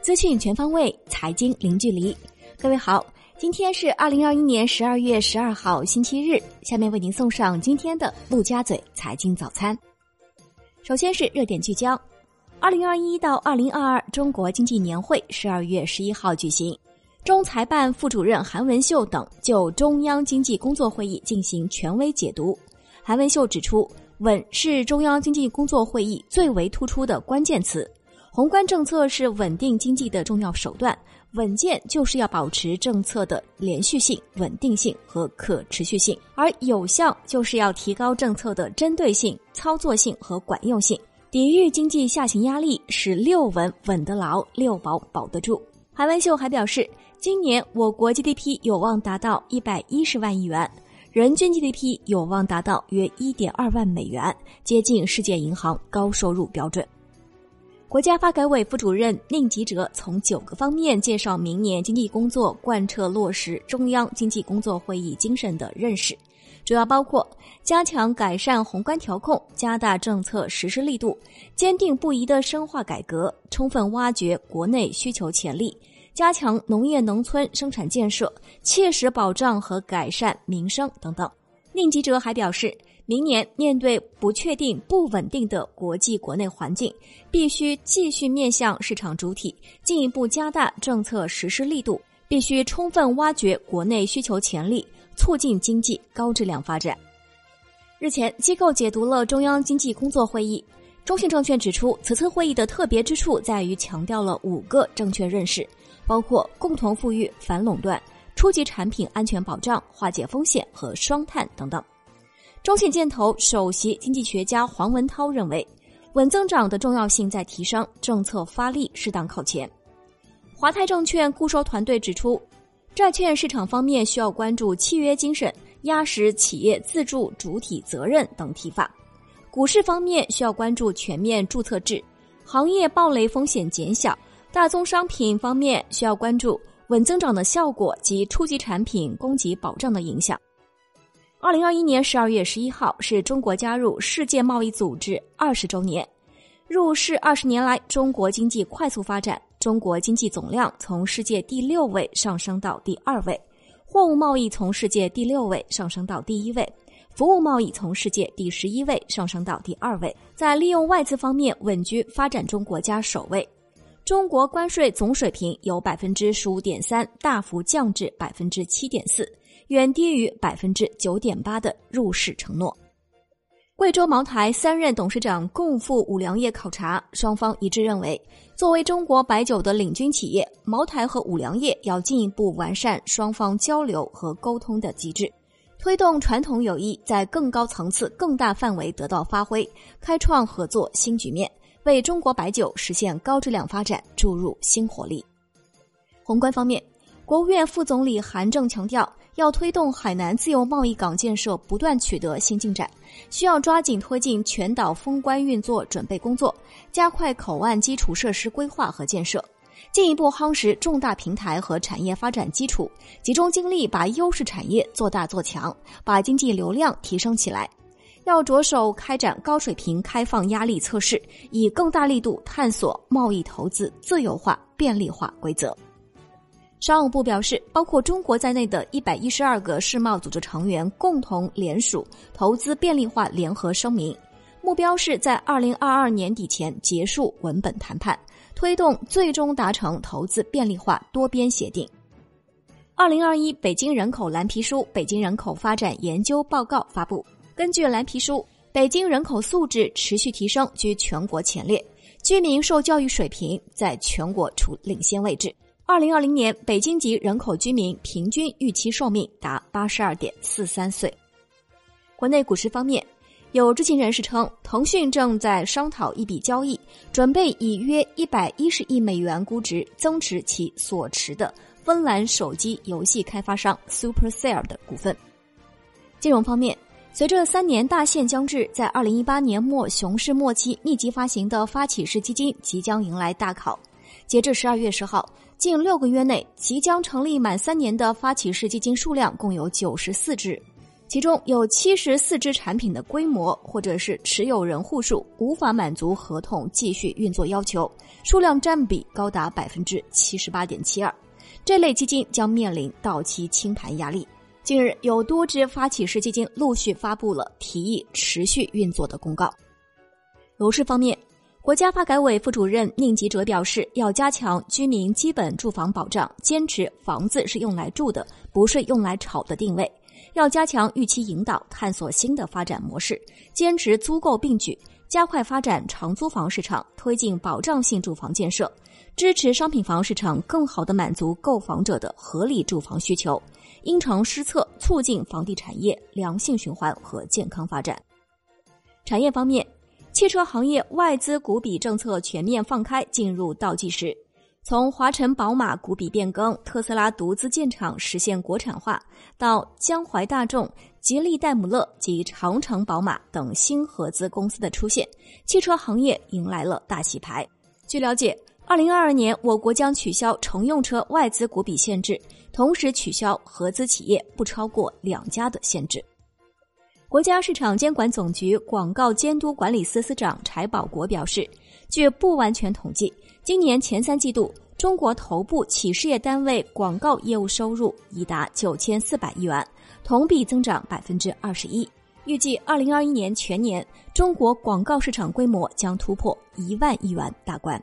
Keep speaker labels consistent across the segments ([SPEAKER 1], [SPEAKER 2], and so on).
[SPEAKER 1] 资讯全方位，财经零距离。各位好，今天是二零二一年十二月十二号，星期日。下面为您送上今天的陆家嘴财经早餐。首先是热点聚焦：二零二一到二零二二中国经济年会十二月十一号举行，中财办副主任韩文秀等就中央经济工作会议进行权威解读。韩文秀指出，稳是中央经济工作会议最为突出的关键词。宏观政策是稳定经济的重要手段，稳健就是要保持政策的连续性、稳定性和可持续性，而有效就是要提高政策的针对性、操作性和管用性，抵御经济下行压力，使六稳稳得牢，六保保得住。韩文秀还表示，今年我国 GDP 有望达到一百一十万亿元，人均 GDP 有望达到约一点二万美元，接近世界银行高收入标准。国家发改委副主任宁吉喆从九个方面介绍明年经济工作贯彻落实中央经济工作会议精神的认识，主要包括加强改善宏观调控，加大政策实施力度，坚定不移的深化改革，充分挖掘国内需求潜力，加强农业农村生产建设，切实保障和改善民生等等。宁吉喆还表示。明年面对不确定、不稳定的国际国内环境，必须继续面向市场主体，进一步加大政策实施力度，必须充分挖掘国内需求潜力，促进经济高质量发展。日前，机构解读了中央经济工作会议，中信证券指出，此次会议的特别之处在于强调了五个正确认识，包括共同富裕、反垄断、初级产品安全保障、化解风险和双碳等等。中信建投首席经济学家黄文涛认为，稳增长的重要性在提升，政策发力适当靠前。华泰证券固收团队指出，债券市场方面需要关注契约精神、压实企业自助主体责任等提法；股市方面需要关注全面注册制、行业暴雷风险减小；大宗商品方面需要关注稳增长的效果及初级产品供给保障的影响。二零二一年十二月十一号是中国加入世界贸易组织二十周年。入世二十年来，中国经济快速发展，中国经济总量从世界第六位上升到第二位，货物贸易从世界第六位上升到第一位，服务贸易从世界第十一位上升到第二位。在利用外资方面稳居发展中国家首位。中国关税总水平由百分之十五点三大幅降至百分之七点四。远低于百分之九点八的入市承诺。贵州茅台三任董事长共赴五粮液考察，双方一致认为，作为中国白酒的领军企业，茅台和五粮液要进一步完善双方交流和沟通的机制，推动传统友谊在更高层次、更大范围得到发挥，开创合作新局面，为中国白酒实现高质量发展注入新活力。宏观方面，国务院副总理韩正强调。要推动海南自由贸易港建设不断取得新进展，需要抓紧推进全岛封关运作准备工作，加快口岸基础设施规划和建设，进一步夯实重大平台和产业发展基础，集中精力把优势产业做大做强，把经济流量提升起来。要着手开展高水平开放压力测试，以更大力度探索贸易投资自由化便利化规则。商务部表示，包括中国在内的一百一十二个世贸组织成员共同联署投资便利化联合声明，目标是在二零二二年底前结束文本谈判，推动最终达成投资便利化多边协定。二零二一北京人口蓝皮书《北京人口发展研究报告》发布，根据蓝皮书，北京人口素质持续提升，居全国前列，居民受教育水平在全国处领先位置。二零二零年，北京籍人口居民平均预期寿命达八十二点四三岁。国内股市方面，有知情人士称，腾讯正在商讨一笔交易，准备以约一百一十亿美元估值增持其所持的芬兰手机游戏开发商 Supercell 的股份。金融方面，随着三年大限将至，在二零一八年末熊市末期密集发行的发起式基金即将迎来大考。截至十二月十号。近六个月内，即将成立满三年的发起式基金数量共有九十四只。其中有七十四只产品的规模或者是持有人户数无法满足合同继续运作要求，数量占比高达百分之七十八点七二，这类基金将面临到期清盘压力。近日，有多只发起式基金陆续发布了提议持续运作的公告。楼市方面，国家发改委副主任宁吉喆表示，要加强居民基本住房保障，坚持房子是用来住的，不是用来炒的定位。要加强预期引导，探索新的发展模式，坚持租购并举，加快发展长租房市场，推进保障性住房建设，支持商品房市场更好地满足购房者的合理住房需求，因城施策，促进房地产业良性循环和健康发展。产业方面，汽车行业外资股比政策全面放开，进入倒计时。从华晨宝马股比变更、特斯拉独资建厂实现国产化，到江淮大众、吉利戴姆勒及长城宝马等新合资公司的出现，汽车行业迎来了大洗牌。据了解，二零二二年我国将取消乘用车外资股比限制，同时取消合资企业不超过两家的限制。国家市场监管总局广告监督管理司司长柴保国表示，据不完全统计。今年前三季度，中国头部企事业单位广告业务收入已达九千四百亿元，同比增长百分之二十一。预计二零二一年全年，中国广告市场规模将突破一万亿元大关。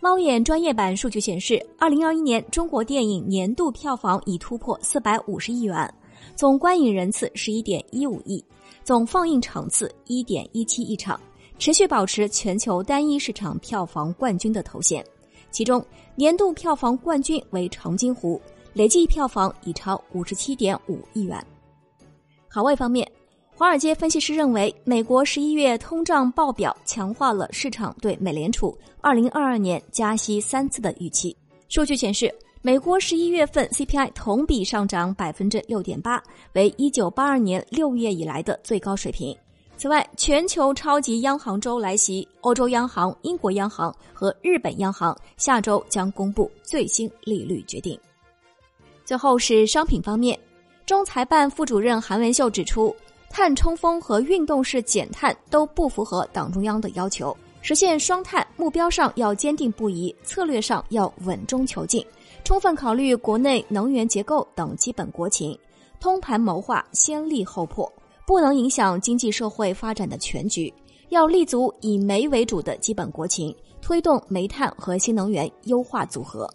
[SPEAKER 1] 猫眼专业版数据显示，二零二一年中国电影年度票房已突破四百五十亿元，总观影人次十一点一五亿，总放映场次一点一七亿场。持续保持全球单一市场票房冠军的头衔，其中年度票房冠军为《长津湖》，累计票房已超五十七点五亿元。海外方面，华尔街分析师认为，美国十一月通胀报表强化了市场对美联储二零二二年加息三次的预期。数据显示，美国十一月份 CPI 同比上涨百分之六点八，为一九八二年六月以来的最高水平。此外，全球超级央行周来袭，欧洲央行、英国央行和日本央行下周将公布最新利率决定。最后是商品方面，中财办副主任韩文秀指出，碳冲锋和运动式减碳都不符合党中央的要求，实现双碳目标上要坚定不移，策略上要稳中求进，充分考虑国内能源结构等基本国情，通盘谋划，先立后破。不能影响经济社会发展的全局，要立足以煤为主的基本国情，推动煤炭和新能源优化组合。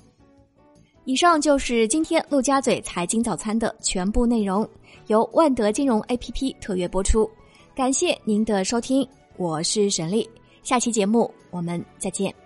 [SPEAKER 1] 以上就是今天陆家嘴财经早餐的全部内容，由万德金融 APP 特约播出，感谢您的收听，我是沈丽，下期节目我们再见。